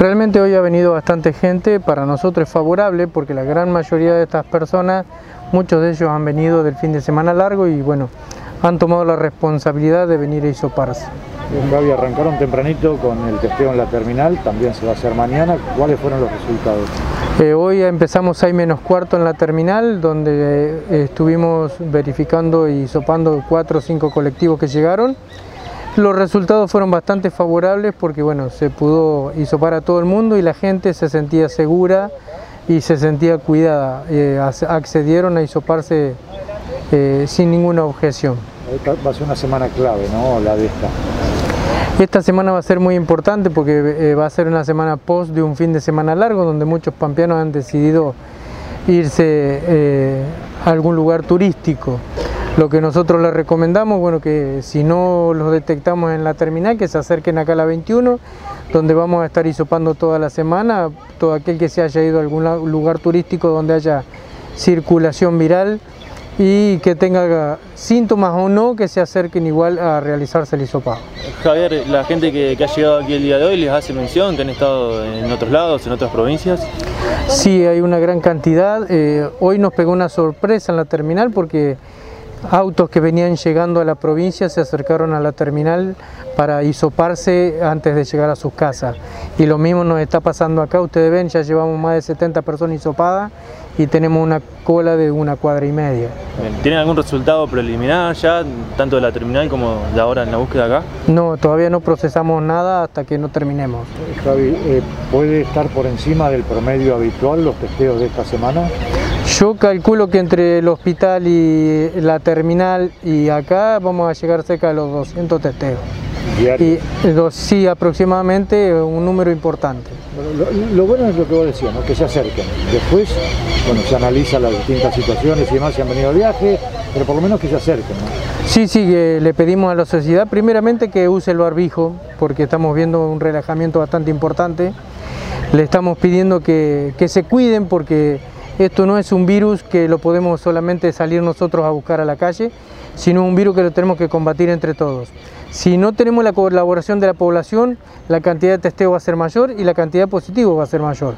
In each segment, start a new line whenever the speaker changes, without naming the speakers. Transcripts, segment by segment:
Realmente hoy ha venido bastante gente, para nosotros es favorable porque la gran mayoría de estas personas, muchos de ellos han venido del fin de semana largo y bueno, han tomado la responsabilidad de venir a isoparse.
Gaby, arrancaron tempranito con el testeo en la terminal, también se va a hacer mañana. ¿Cuáles fueron los resultados?
Eh, hoy empezamos 6 menos cuarto en la terminal, donde eh, estuvimos verificando y sopando 4 o 5 colectivos que llegaron. Los resultados fueron bastante favorables porque bueno, se pudo hisopar a todo el mundo y la gente se sentía segura y se sentía cuidada. Eh, accedieron a hisoparse sin ninguna objeción.
Va a ser una semana clave, ¿no? La de esta.
Esta semana va a ser muy importante porque eh, va a ser una semana post de un fin de semana largo donde muchos pampeanos han decidido irse eh, a algún lugar turístico. Lo que nosotros les recomendamos, bueno, que si no los detectamos en la terminal, que se acerquen acá a la 21, donde vamos a estar hisopando toda la semana, todo aquel que se haya ido a algún lugar turístico donde haya circulación viral, y que tenga síntomas o no que se acerquen igual a realizarse el hisopado.
Javier, la gente que, ha llegado aquí el día de hoy les hace mención que han estado en otros lados, en otras provincias.
Sí, hay una gran cantidad. Eh, hoy nos pegó una sorpresa en la terminal porque autos que venían llegando a la provincia se acercaron a la terminal para hisoparse antes de llegar a sus casas. Y lo mismo nos está pasando acá, ustedes ven, ya llevamos más de 70 personas hisopadas y tenemos una cola de una cuadra y media.
¿Tienen algún resultado preliminar ya, tanto de la terminal como de ahora en la búsqueda acá?
No, todavía no procesamos nada hasta que no terminemos.
Javi, eh, ¿puede estar por encima del promedio habitual los testeos de esta semana?
Yo calculo que entre el hospital y la terminal y acá vamos a llegar cerca de los 200 testeos. Y sí, aproximadamente un número importante.
lo, bueno es lo que vos decías, que se acerquen. Después, bueno, se analiza las distintas situaciones y demás, si han venido de viaje, pero por lo menos que se acerquen.
Sí, sí, le pedimos a la sociedad primeramente que use el barbijo, porque estamos viendo un relajamiento bastante importante. Le estamos pidiendo que, que se cuiden porque esto no es un virus que lo podemos solamente salir nosotros a buscar a la calle, sino un virus que lo tenemos que combatir entre todos. Si no tenemos la colaboración de la población, la cantidad de testeo va a ser mayor y la cantidad de positivos va a ser mayor.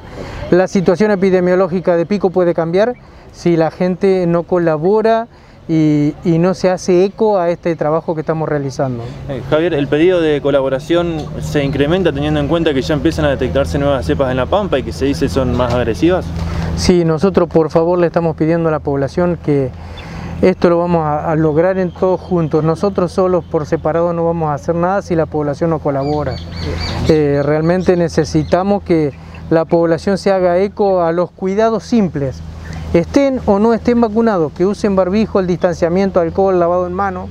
La situación epidemiológica de pico puede cambiar si la gente no colabora y, no se hace eco a este trabajo que estamos realizando.
Eh, Javier, el pedido de colaboración se incrementa teniendo en cuenta que ya empiezan a detectarse nuevas cepas en la Pampa y que se dice son más agresivas.
Sí, nosotros por favor le estamos pidiendo a la población que esto lo vamos a, lograr en todos juntos. Nosotros solos por separado no vamos a hacer nada si la población no colabora. Eh, realmente necesitamos que la población se haga eco a los cuidados simples. Estén o no estén vacunados, que usen barbijo, el distanciamiento, alcohol, lavado en mano,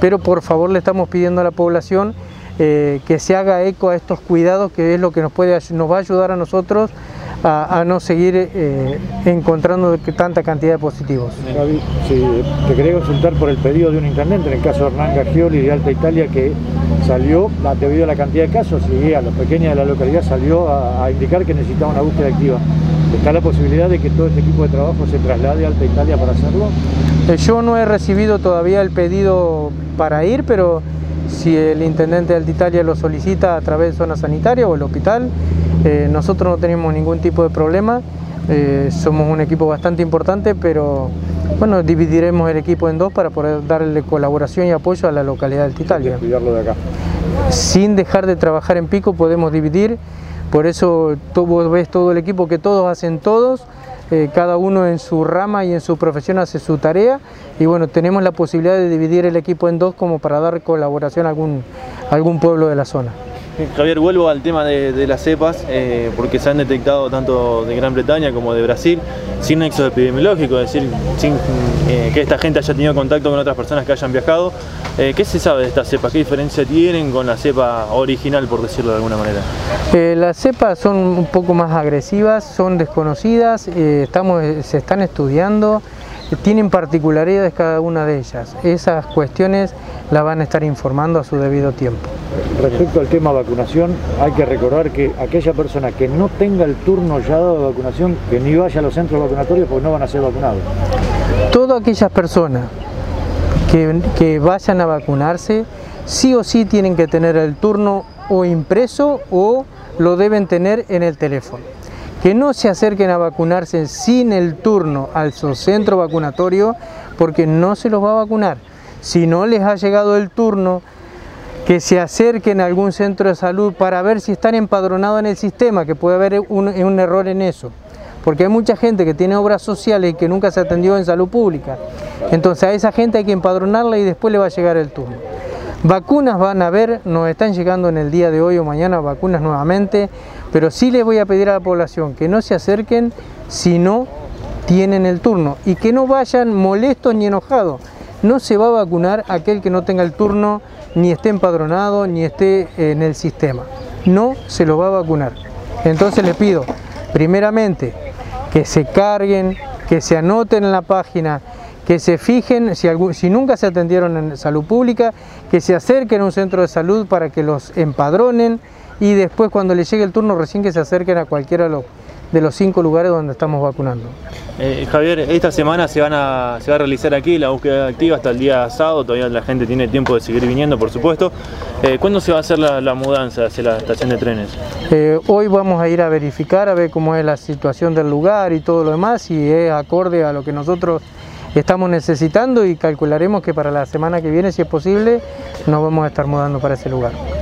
pero por favor le estamos pidiendo a la población eh, que se haga eco a estos cuidados, que es lo que nos, puede, nos va a ayudar a nosotros a, no seguir eh, encontrando tanta cantidad de positivos.
Te quería consultar por el pedido de un intendente, en el caso de Hernán Gagioli de Alta Italia, que salió, debido a la cantidad de casos y a los pequeños de la localidad, salió a, indicar que necesitaba una búsqueda activa. ¿Está la posibilidad de que todo este equipo de trabajo se traslade a Alta Italia para hacerlo?
Eh, yo no he recibido todavía el pedido para ir, pero si el intendente de Alta Italia lo solicita a través de zona sanitaria o el hospital, eh, nosotros no tenemos ningún tipo de problema, eh, somos un equipo bastante importante, pero bueno, dividiremos el equipo en dos para poder darle colaboración y apoyo a la localidad del Titalia.
Cuidarlo de acá.
Sin dejar de trabajar en pico podemos dividir, por eso tú ves todo el equipo que todos hacen todos, eh, cada uno en su rama y en su profesión hace su tarea y bueno, tenemos la posibilidad de dividir el equipo en dos como para dar colaboración algún, a algún pueblo de la zona.
Javier, vuelvo al tema de, las cepas, eh, porque se han detectado tanto de Gran Bretaña como de Brasil sin nexo epidemiológico, es decir, sin eh, que esta gente haya tenido contacto con otras personas que hayan viajado. Eh, ¿Qué se sabe de estas cepas? ¿Qué diferencia tienen con la cepa original, por decirlo de alguna manera?
las cepas son un poco más agresivas, son desconocidas, estamos, se están estudiando tienen particularidades cada una de ellas. Esas cuestiones las van a estar informando a su debido tiempo.
Respecto al tema vacunación, hay que recordar que aquella persona que no tenga el turno ya dado de vacunación, que ni vaya a los centros vacunatorios porque no van a ser vacunados.
Todas aquellas personas que, que vayan a vacunarse, sí o sí tienen que tener el turno o impreso o lo deben tener en el teléfono. Que no se acerquen a vacunarse sin el turno al centro vacunatorio porque no se los va a vacunar. Si no les ha llegado el turno, que se acerquen a algún centro de salud para ver si están empadronados en el sistema, que puede haber un, un error en eso porque hay mucha gente que tiene obras sociales y que nunca se atendió en salud pública. Entonces a esa gente hay que empadronarla y después le va a llegar el turno. Vacunas van a ver, nos están llegando en el día de hoy o mañana vacunas nuevamente, pero sí les voy a pedir a la población que no se acerquen si no tienen el turno y que no vayan molestos ni enojados. No se va a vacunar aquel que no tenga el turno, ni esté empadronado, ni esté en el sistema. No se lo va a vacunar. Entonces les pido, primeramente, que se carguen, que se anoten en la página, que se fijen, si, si, nunca se atendieron en salud pública, que se acerquen a un centro de salud para que los empadronen y después cuando les llegue el turno recién que se acerquen a cualquiera de los, de los cinco lugares donde estamos vacunando.
Eh, Javier, esta semana se, van a, se va a realizar aquí la búsqueda activa hasta el día sábado, todavía la gente tiene tiempo de seguir viniendo, por supuesto. Eh, ¿Cuándo se va a hacer la, mudanza hacia la estación de trenes?
Eh, hoy vamos a ir a verificar, a ver cómo es la situación del lugar y todo lo demás, si es acorde a lo que nosotros estamos necesitando y calcularemos que para la semana que viene, si es posible, nos vamos a estar mudando para ese lugar.